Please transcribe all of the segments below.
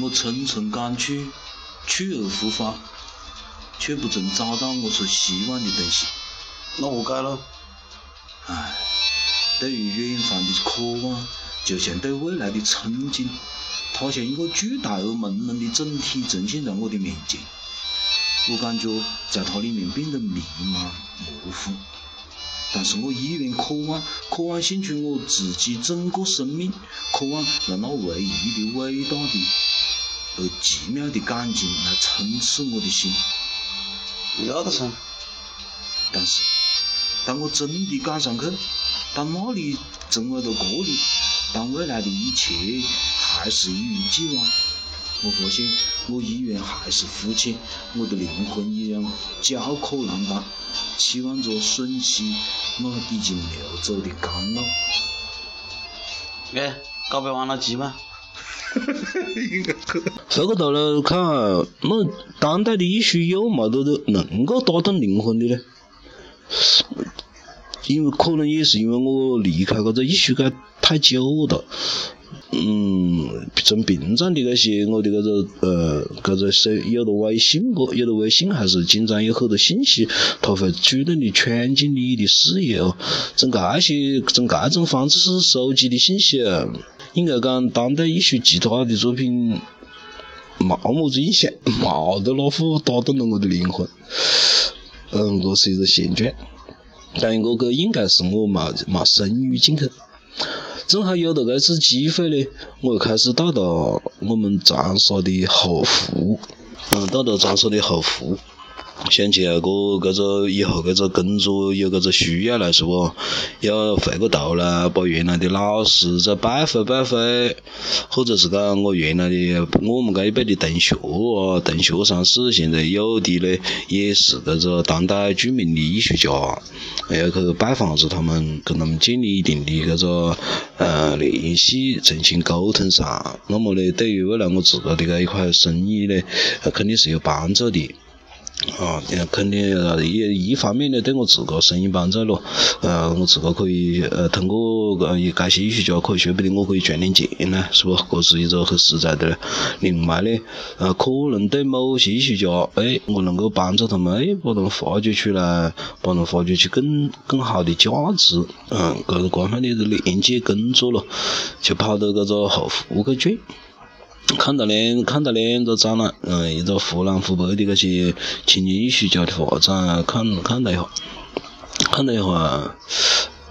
我层层赶去，去而复返，却不曾找到我所希望的东西。那何解了？唉，对于远方的渴望，就像对未来的憧憬，它像一个巨大而朦胧的整体呈现在我的面前。我感觉在它里面变得迷茫模糊，但是我依然渴望，渴望献出我自己整个生命，渴望让那唯一的伟大的而奇妙的感情来充斥我的心。要得噻。但是，当我真的赶上去，当那里成为了这里，当未来的一切还是一如既往。我发现我依然还是肤浅，我的灵魂依然焦渴难当，期望着吮吸那已经流走的甘露。哎，告别完了急吗？回 过头来看，那当代的艺术有冇得得能够打动灵魂的呢？因为可能也是因为我离开这个艺术界太久了。嗯，从平常的那些我的这个呃，这个手有了微信不？有了微信还是经常有很多信息，它会主动的闯进你的视野哦。从这些从这种方式收集的信息啊，应该讲当代艺术其他的作品冇么子印象，冇得那副打动了我的灵魂。嗯，这是一个现状，但我个应该是我冇冇深入进去。正好有了这次机会呢，我又开始到了我们长沙的后湖，嗯，到了长沙的后湖，想起那个这个以后这个工作有这个需要来是不？要回过头来把原来的老师再拜会拜会，或者是讲我原来的我们这一辈的同学啊、同学上是现在有的呢，也是这个当代著名的艺术家。还要去拜访下他们，跟他们建立一定的这个呃联系，重新沟通上。那么呢，对于未来我自个的这一块生意呢，肯定是有帮助的。啊，肯定也一方面呢，对我自个生意帮助咯。呃，我自个可以呃通过呃这些艺术家，可以说不定我可以赚点钱呢，是不？这是一个很实在的。另外呢，呃，可能对某些艺术家，哎，我能够帮助他们，哎，把他们发掘出来，把他们发掘出更更好的价值。嗯，这个各方面的连接工作咯，就跑到这个后湖去转。看到两看到两个展览，嗯，一个湖南湖北的那些青年艺术家的画展，看看了一下，看了一下，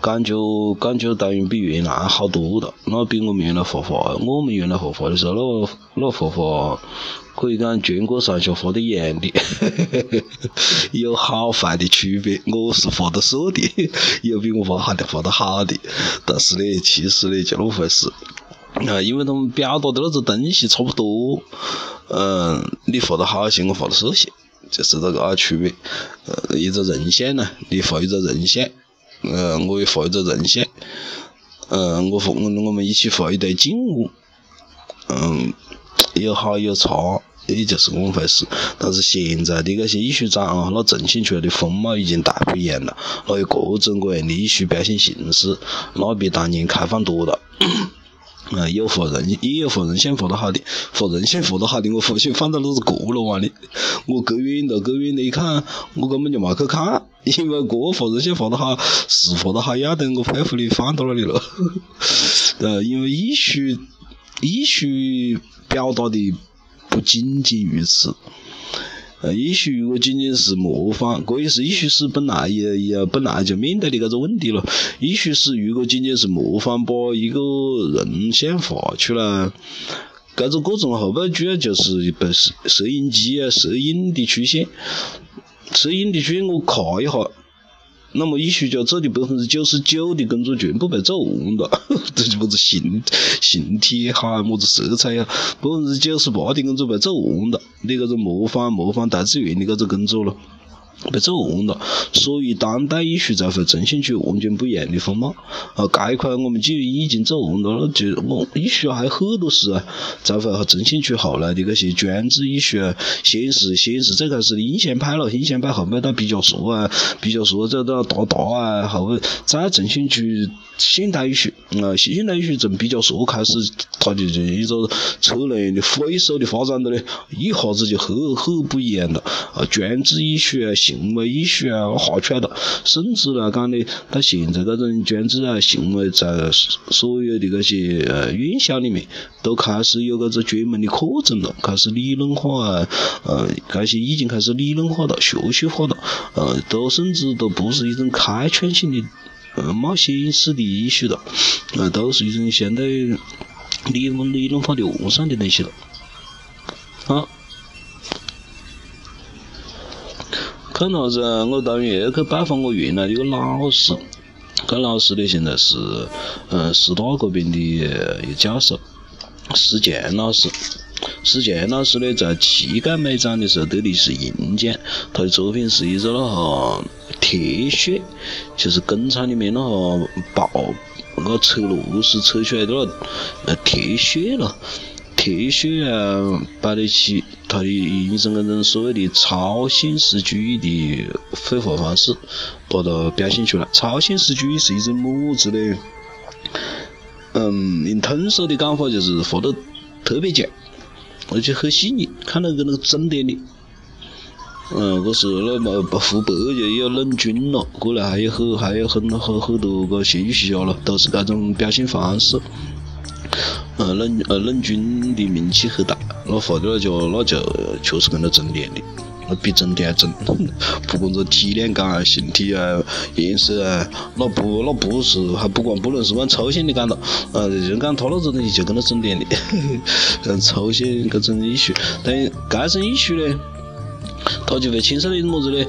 感觉感觉当然比原来好多了。那比我们原来画画，我们原来画画的时候，那那画画可以讲全国上下画的一样的，有好坏的区别。我是画的瘦的，有比我画好的画的好的，但是呢，其实呢就那么回事。啊，因为他们表达的那个东西差不多，嗯，你画得好些，我画得少些，就是这个区别。呃，一个人像呢，你画一个人像，嗯，我也画一个人像，嗯，我画我我们一起画一堆静物，嗯，有好有差，也就是这么回事。但是现在的那些艺术展啊，那呈现出来的风貌已经大不一样了，那有各种各样的艺术表现形式，那比当年开放多了。嗯，有画人，也有画人性画得好的，画人性画得好的，我发现放到那是过了完的。我隔远了，隔远了一看，我根本就没去看，因为个画人性画得好，是画得好要得，我佩服你放到那里了。呃，因为艺术，艺术表达的不仅仅于此。呃，艺术如果仅仅是模仿，这也是艺术史本来也也本来就面对的这个问题了。艺术史如果仅仅是模仿，把一个人像画出来，这个过程后背主要就是被摄摄影机啊、摄影的出现，摄影的出现我看一下。那么艺术家做的百分之九十九的工作全部被做完了，这就么子形形体也好，么子色彩呀，百分之九十八的工作被做完了。你搿个模仿模仿大自然的搿个工作咯，被做完了，所以当代艺术才会呈现出完全不一样的风貌。啊，这一块我们既然已经做完了，那就我艺术还有很多事啊，才会呈现出后来的那些专制医学，先是先是最开始的印象派了，印象派后面到毕加索啊，毕加索再到达达啊，后面再呈现出现代艺术。啊，现代艺术从毕加索开始，它就就一个车轮的飞速的发展的嘞，一下子就很很不一样了。啊，专制医学。行为艺术啊，画出来了，甚至来讲呢，到现在这种专制啊，行为在所有的那些院校里面，都开始有搿个专门的课程了，开始理论化啊，呃，这些已经开始理论化了，学术化了，呃，都甚至都不是一种开创性的呃冒险式的艺术了，呃，都是一种相对理论理论化的完善的东西了，好。看啥子？我当月去拜访我原来的一个老师，这老师呢现在是嗯师大这边的一个教授，施强老师。施强老师呢在七届美展的时候得的是银奖，他的作品是一个那个铁血，就是工厂里面那个爆那个车螺丝扯出来的那铁血了。铁血啊，摆得起它的一种那种所谓的超现实主义的绘画方式，把它表现出来。超现实主义是一种么子呢？嗯，用通俗的讲法就是画得特别强，而且很细腻，看到个那个重点的。嗯，这是那么湖北就有冷军了，过来还有很还有很很很多个戏剧学家了，都是这种表现方式。呃，冷呃冷军的名气很大，那画的那家那就确实跟那重点的，那比重点还重，不管这体量感啊、形体啊、颜色啊，那不那不是还不管不能是往抽象的讲了，呃，就讲他那种东西就跟那重点的，嗯，抽象搿种艺术，但搿种艺术呢，他就会牵涉到一么子呢？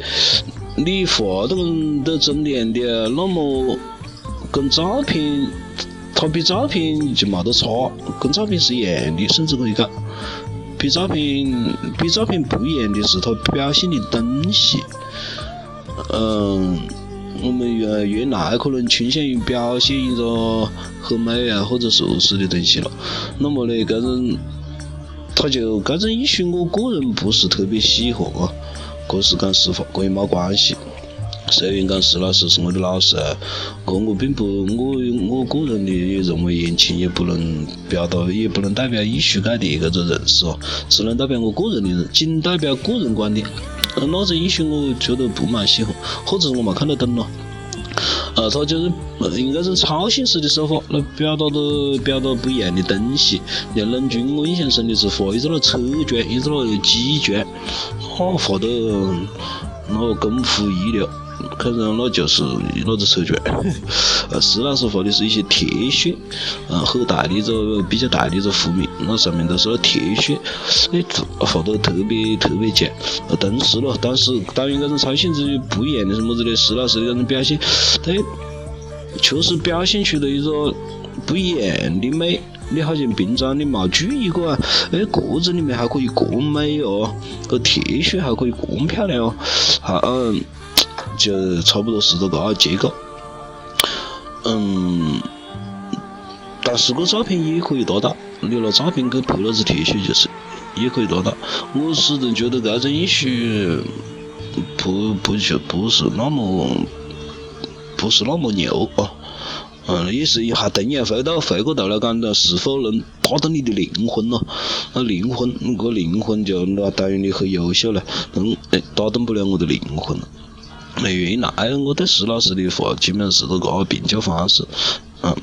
你画的跟都重点的，那么跟照片。它比照片就冇得差，跟照片是一样的，甚至可以讲，比照片比照片不一样的是它表现的东西。嗯，我们原原来可能倾向于表现一个很美啊或者熟识的东西了，那么呢，这种他就这种艺术，我个人不是特别喜欢啊，这是讲实话，跟你冇关系。虽然讲石老师是我的老师，我我并不我我个人的认为言情也不能表达，也不能代表艺术界的搿个认识哦，只能代表我个人的，仅代表个人观点。那种艺术我觉得不蛮喜欢，或者是我没看得懂咯。呃，他就是用这种超现实的手法来表达的表达不一样的东西。像冷军，我印象深的是画一个那车桩，一个那机桩，哈，画得那功夫一流。看上那就是那个车卷，呃，施老师画的是一些铁血，嗯，很大的一个比较大的一个湖面，那上面都是那铁血，哎，画得特别特别强。但是咯，但是当然这种超现实不一样的是么子呢？施老师的这种表现，他确实表现出了一个不一样的美。你好像平常你冇注意过啊，哎，个子里面还可以这么美哦，个铁血还可以这么漂亮哦，好，嗯。就差不多是这个结构，嗯，但是个照片也可以达到，你拿照片去拍那只铁血就是也可以达到。我始终觉得这种艺术不不就不是那么不是那么牛啊，嗯，也是还同样回到回过头来讲的，是否能打动你的灵魂咯？那灵魂，个灵魂就那当然你很优秀了，能打动不了我的灵魂没。原来我对石老师的话基本上是这个评价方式，嗯，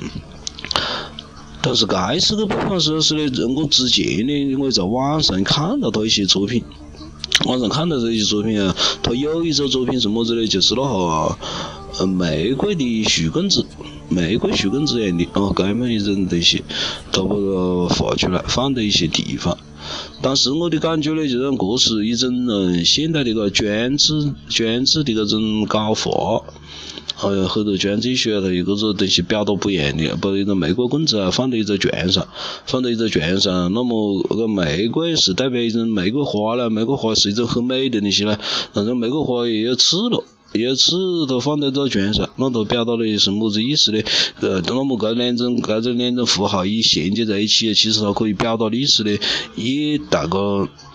但是该次的不管是是呢，我之前呢，我也在网上看到他一些作品，网上看到这些作品啊，他有一组作品是么子呢？就是那个呃玫瑰的树根子，玫瑰树棍子样的哦，这么一种东西，他把它画出来，放在一些地方。当时我的感觉呢，就是这是一种嗯现代的个专制专制的这种搞法，还有很多卷子学了一个子东西表达不一样的，把一个玫瑰棍子啊放在一个卷上，放在一个卷上，那么那个玫瑰是代表一种玫瑰花呢，玫瑰花是一种很美的东西呢，但是玫瑰花也有刺了。有次他放在这卷上，那他表达的是么子意思呢？呃，那么这两种这种两种符号一衔接在一起，其实它可以表达的意思呢，也大家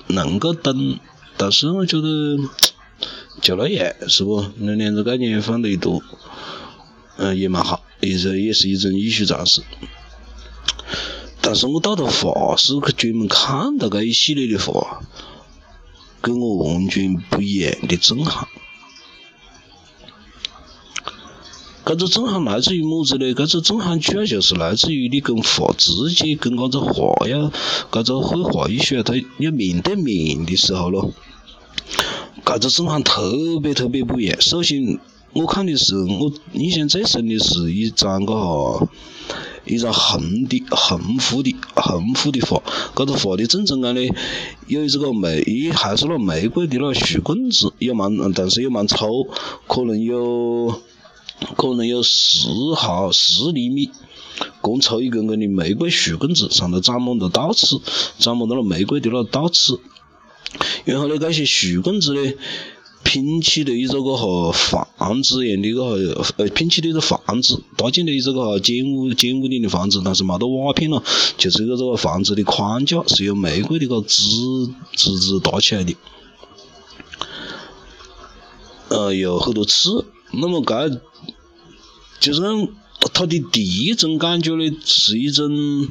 能够懂。但是我觉得就那样，是不？那两个概念放在一坨，嗯，也蛮好，也是也是一种艺术尝试。但是我到了画室去专门看到这一系列的画，跟我完全不一样的震撼。搿个震撼来自于么子呢？搿个震撼主要就是来自于你跟画直接，跟搿个画要，搿个绘画艺术啊它要面对面的时候咯。搿个震撼特别特别不一样。首先，我看的是我印象最深的是一张个哈，一张横的横幅的横幅的画。搿个画的正中间呢，有这个玫，还是那玫瑰的那树棍子，也蛮，但是也蛮粗，可能有。可能有十毫十厘米，光粗一根根的玫瑰树棍子，上头长满了倒刺，长满了玫瑰的那倒刺。然后呢，这些树棍子呢，拼起的一个个哈房子一样的个，呃，拼起的一个房子，搭建的一个个哈简屋简屋顶的房子，但是没得瓦片了，就是一个这个房子的框架是由玫瑰的个枝枝子搭起来的，呃，有很多刺。那么这。就是他，的第一种感觉呢，是一种，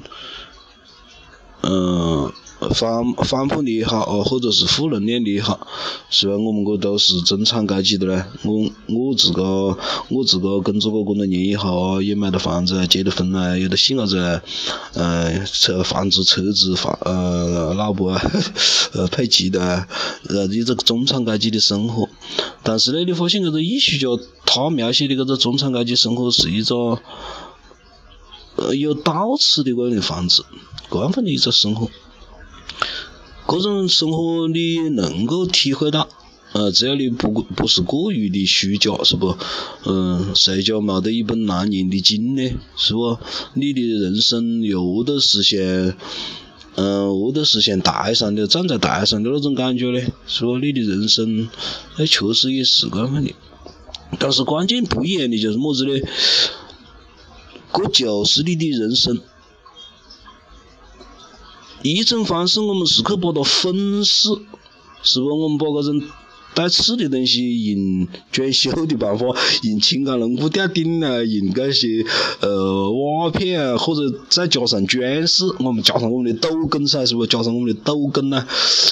嗯。反反叛的也好，或者是负能量的也好，虽然我们这都是中产阶级的嘞，我我自个我自个工作过这么多年以后，也买了房子，结了婚啊，有了细伢子啊，嗯，车房子车子房呃老婆啊，呃配齐的，呃一个中产阶级的生活，但是呢，你发现这个艺术家他描写的这个中产阶级生活是一个呃有倒刺的这样的房子，这样的一个生活。这种生活你能够体会到，呃，只要你不不是过于的虚假，是不？嗯，谁家没得一本难念的经呢？是不？你的人生又或者是嗯，我都是像台上的站在台上的那种感觉嘞？是不？你的人生，那确实也是这样的。但是关键不一样的就是么子呢？这就是你的人生。一种方式，我们是去把它粉饰，是不？我们把这种带刺的东西用装修的办法，用青钢龙骨吊顶啊，用这些呃瓦片啊，或者再加上装饰，我们加上我们的斗拱噻，是不？加上我们的斗拱呐，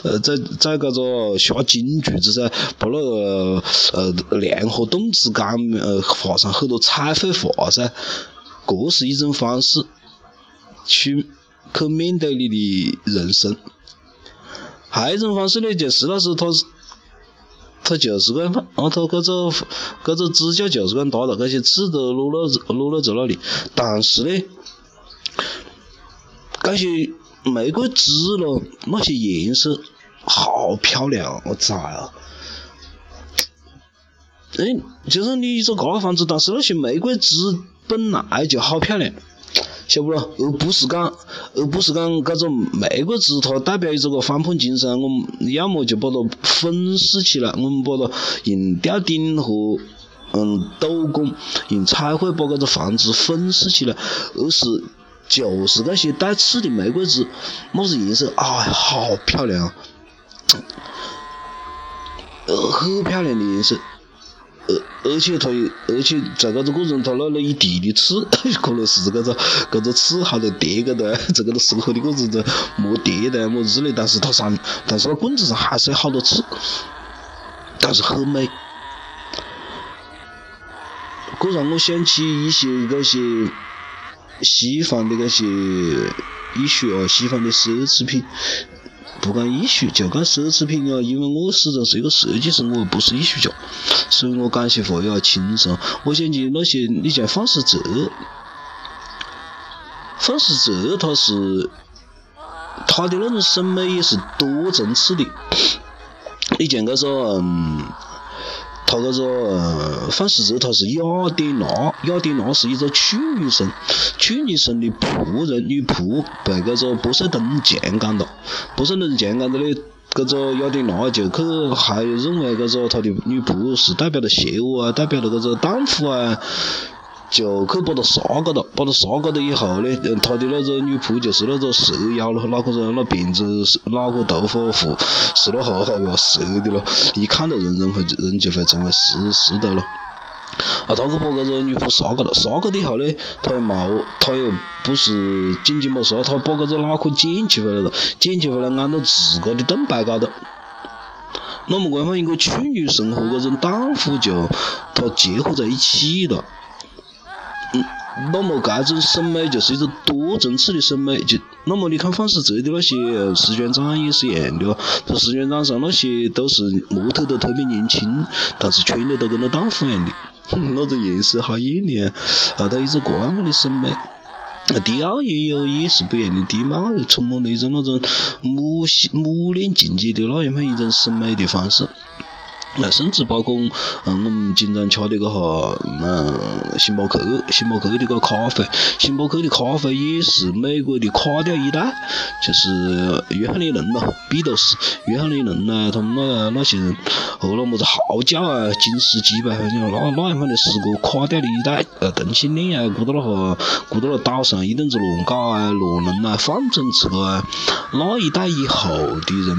呃，再再搿个下金柱子噻，把那个呃梁和动字杆呃画上很多彩绘画噻，这是一种方式去。去面对你的人生，还有一种方式呢，就是那是他，他就是个样放，啊，他搿个搿个指甲就是这样搭的，搿些刺都落了落了在那里，但是呢，搿些玫瑰枝咯，那些颜色好漂亮，我操啊！哎，就是你一个搿个房子，但是那些玫瑰枝本来就好漂亮。晓不咯？而不是讲，而不是讲，搿种玫瑰枝它代表一个反叛精神，我们要么就把它粉饰起来，我们把它用吊顶和嗯斗拱，用彩绘把搿个房子粉饰起来，而是就是那些带刺的玫瑰枝，么子颜色啊，好漂亮，呃，很漂亮的颜色。而且它，而且在搿个过程，它那了一地的刺，可能是搿个搿个刺还在叠搿个，在搿个生活的过程中没叠的么子之类，但是它上，但是那棍子上还是有好多刺，但是很美。这让我想起一些搿些西方的搿些艺术啊，西方的奢侈品。不管艺术，就讲奢侈品啊！因为我始终是一个设计师，我不是艺术家，所以我讲些话要轻松。我想起那些，你像范思哲，范思哲他是他的那种审美也是多层次的。你像个说，嗯，他搿个范思哲他是雅典娜，雅典娜是一个处女神，处女神的仆人女仆被搿个波塞冬强奸了，波塞冬强奸了嘞，搿个雅典娜就去还认为搿个他的女仆是代表了邪恶啊，代表了搿个荡妇啊。就去把他杀个了，把他杀个了以后呢，他的那个女仆就是那个蛇妖咯，那个是那辫子是哪个头发胡是那好好要蛇的咯，一看到人人会人就会成为是是的咯。啊，他去把搿个女仆杀个了，杀个了以后呢，他又冇，他又不是仅仅冇杀，他把搿个脑壳捡起回来了，捡起回来安到自个的盾牌高头。那么这样一个处女神和搿种荡妇就他结合在一起了。嗯，那么搿种审美就是一种多层次的审美，就那么你看范思哲的那些时装展也是一样的哦，他时装展上那些都是模特都特别年轻，但是穿的都跟那荡妇一样的，那种颜色好艳丽啊，啊，他一个这样的审美。迪奥也有也是不一样的，迪奥充满了一种那种母系母恋情节的那样一种审美的方式。那甚至包括，嗯，我们经常吃的个哈，嗯，星巴克，星巴克的个咖啡，星巴克的咖啡也是美国的垮掉一代，就是约翰列侬咯，比都是约翰列侬呐，他们那那些人，和那么子号角啊，金世几百块钱，那那样方的十个垮掉的一代，呃，同性恋啊，过到那哈，过到那岛上一顿子乱搞啊，乱伦啊，放纵自个啊，那一代以后的人。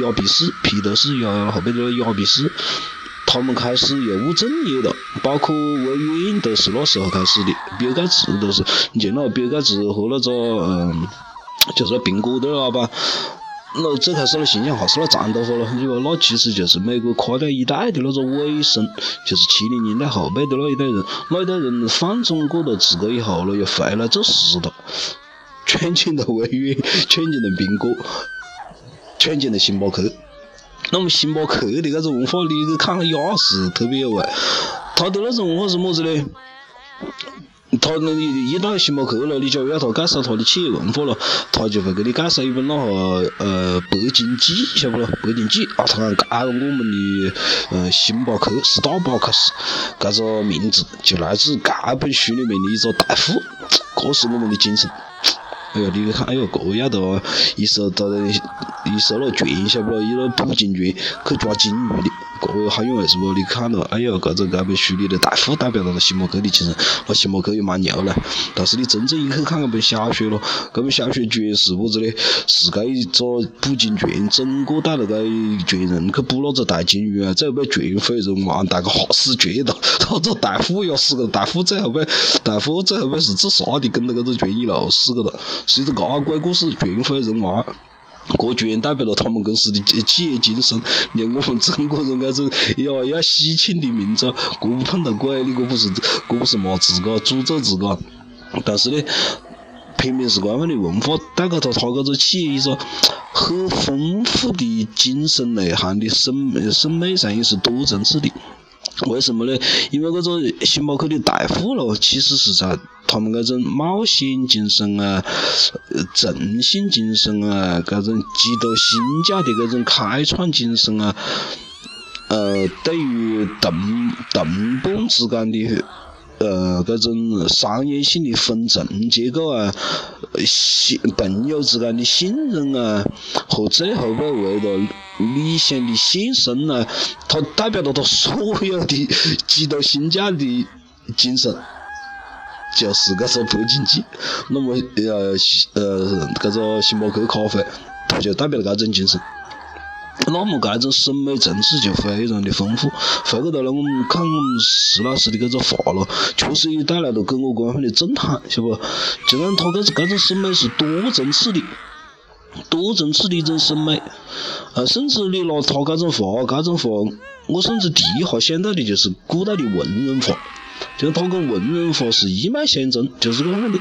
亚比斯、皮特斯亚后边的亚比斯，他们开始又务正业了，包括微软都是那时候开始的，比尔盖茨都是，你见那比尔盖茨和那个嗯，就是苹果的老板，那最开始那形象还是那长头发了，因为那其实就是美国垮掉一代的那个尾声，就是七零年代后背的那一代人，那一代人放纵过了自个以后了，又回来做事了，穿进了微软，圈进了苹果。全进了星巴克，那么星巴克的搿种文化，你去看了也是特别有味。他的那种文化是么子呢？他那你一到星巴克了，你假如要他介绍他的企业文化了，他就会给你介绍一本那个呃《北京记》，晓不咯？《北京记》啊，他讲搿我们的呃星巴克是大巴克斯，搿个名字就来自搿本书里面的一个大夫，这是我们的精神。哎呀，你看，哎哟，这样的哦，一手到一手那拳，晓不咯？一手捕鲸拳去抓鲸鱼的。个好有意思不？你看了，哎哟，搿个搿本书里的大夫代表了星巴克的精神，那星巴克也蛮牛嘞。但是你真正一去看搿本小说咯，搿本小说绝是么子呢？是搿一个捕鲸船整个带了搿一群人去捕那只大鲸鱼啊，最后被船毁人亡，大家吓死绝了。那个大夫也死个，大夫最后被大夫最后被是自杀的，跟着搿只船一路死个了，是一个搿鬼故事，船毁人亡。这居然代表了他们公司的企业精神，连我们中国人那种要要喜庆的民族，这不碰到鬼，你这不是这不是骂自个诅咒自个？但是呢，偏偏是这样的文化带给他他这个企业一个很丰富的精神内涵的审审美上也是多层次的。为什么呢？因为这种星巴克的大富咯，其实是在他们那种冒险精神啊、诚信精神啊、这种极度新教的这种开创精神啊，呃，对于同同伴之间的。呃，搿种商业性的分层结构啊，信朋友之间的信任啊，和最后被为了理想的献身啊，它代表了他所有的基督新教的精神，就是搿个北京记。那么呃呃，搿个星巴克咖啡，它就代表了搿种精神。那么搿种审美层次就非常的丰富。回过头来，我们看我们石老师的搿个画咯，确实也带来了给我这样的震撼，晓不？就让他搿搿种审美是多层次的，多层次的一种审美。啊，甚至你拿他搿种画，搿种画，我甚至第一下想到的就是古代的文人画。就他跟文人画是一脉相承，就是这样的。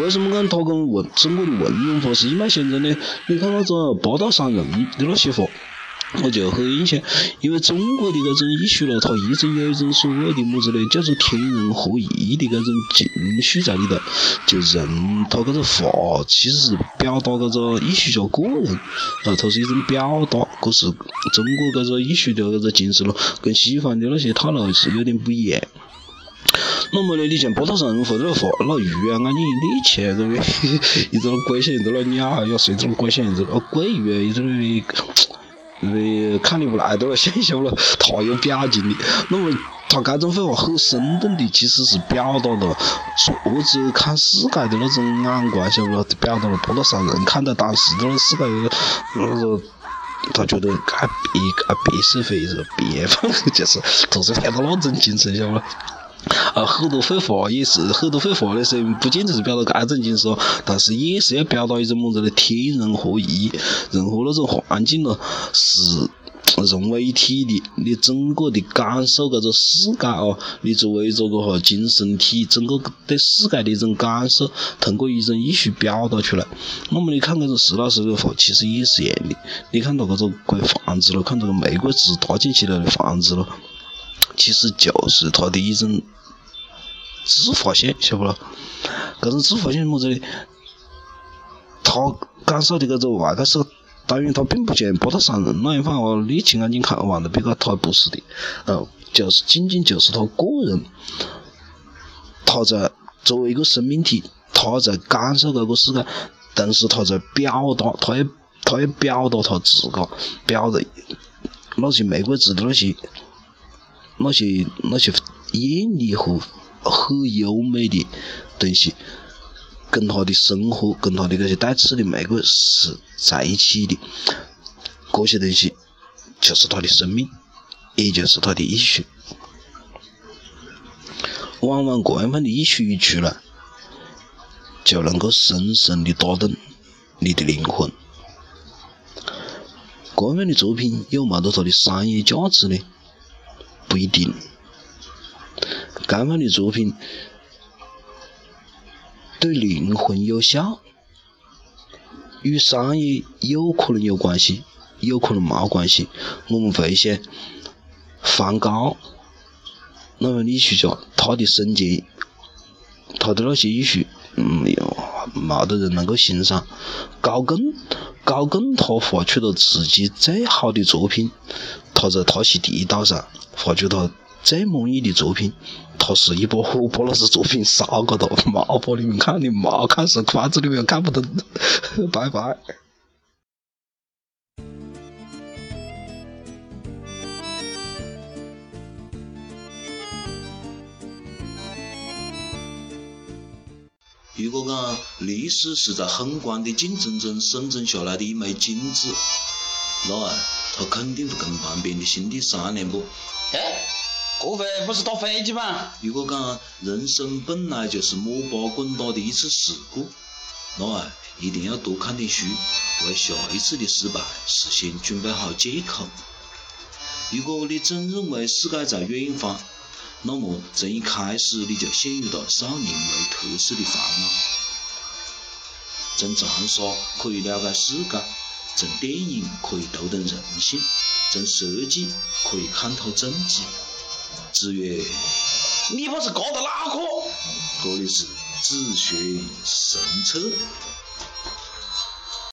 为什么讲他跟文中国的文人画是一脉相承呢？你看那个八大山人的那些画，我就很印象，因为中国的搿种艺术咯，它一直有一种所谓的么子呢，叫做天人合一的搿种情绪在里头。就人他搿个画，其实是表达搿个艺术家个人，啊，它是一种表达。可是中国搿个艺术的搿个精神咯，跟西方的那些套路是有点不一样。那么呢，你像波涛上人或者画那鱼啊，眼睛一立起来，这个一只鬼像一只鸟要睡着鬼像一只鬼鱼，一只那看你不来都要想象了，他有表情的。那么他这种绘画很生动的，其实是表达了作者看世界的那种眼光，晓不咯？表达了波涛上人看待当时的那世界那个，他觉得啊别啊别社会是别方，就是就是看到那种精神，晓不咯？啊，很多绘画也是，很多绘画的时候，不仅就是表达这种精神，但是也是要表达一种么子的天人合一，任何那种环境咯是融为一体的，你整个的感受这个世界哦，你作为一个个哈精神体，整个对世界的一种感受，通过一种艺术表达出来。那么你看这个石老师的画，其实也是一样的。你看到这个盖房子了，看这个玫瑰枝搭建起来的房子了。其实就是他的一种自发性，晓不咯？搿种自发性么子呢？他感受的搿个外界是，当然他并不像波涛上人那样放哦，你亲眼睛看完的别个，他不是的，呃，就是仅仅就是他个人，他在作为一个生命体，他在感受搿个世界，同时他在表达，他要他要表达他自个，表达那些玫瑰子的那些。那些那些艳丽和很优美的东西，跟他的生活，跟他的那些带刺的玫瑰是在一起的。这些东西就是他的生命，也就是他的艺术。往往这样的艺术一出来，就能够深深的打动你的灵魂。这样的作品有没得它的商业价值呢？不一定，这样的作品对灵魂有效，与商业有可能有关系，有可能没关系。我们会想，梵高那位艺术家，他的生前，他的那些艺术，嗯，没得人能够欣赏。高更，高更他画出了自己最好的作品，他在他西地岛上。画出他最满意的作品，他是一部火把那是作品烧个头，没把你们看，你没看是筷子里面看不懂，拜拜。如果讲历史是在宏观的竞争中生存下来的一枚金子，那啊，它肯定会跟旁边的兄弟商量不？哎，这回不是打飞机吗？如果讲人生本来就是摸爬滚打的一次事故，那啊一定要多看点书，为下一次的失败事先准备好借口。如果你总认为世界在远方，那么从一开始你就陷入了少年维特斯的烦恼。从长沙可以了解世界，从电影可以读懂人性。从设计可以看透政治，子曰：“你不是搞的哪科？搞的是自学神车。”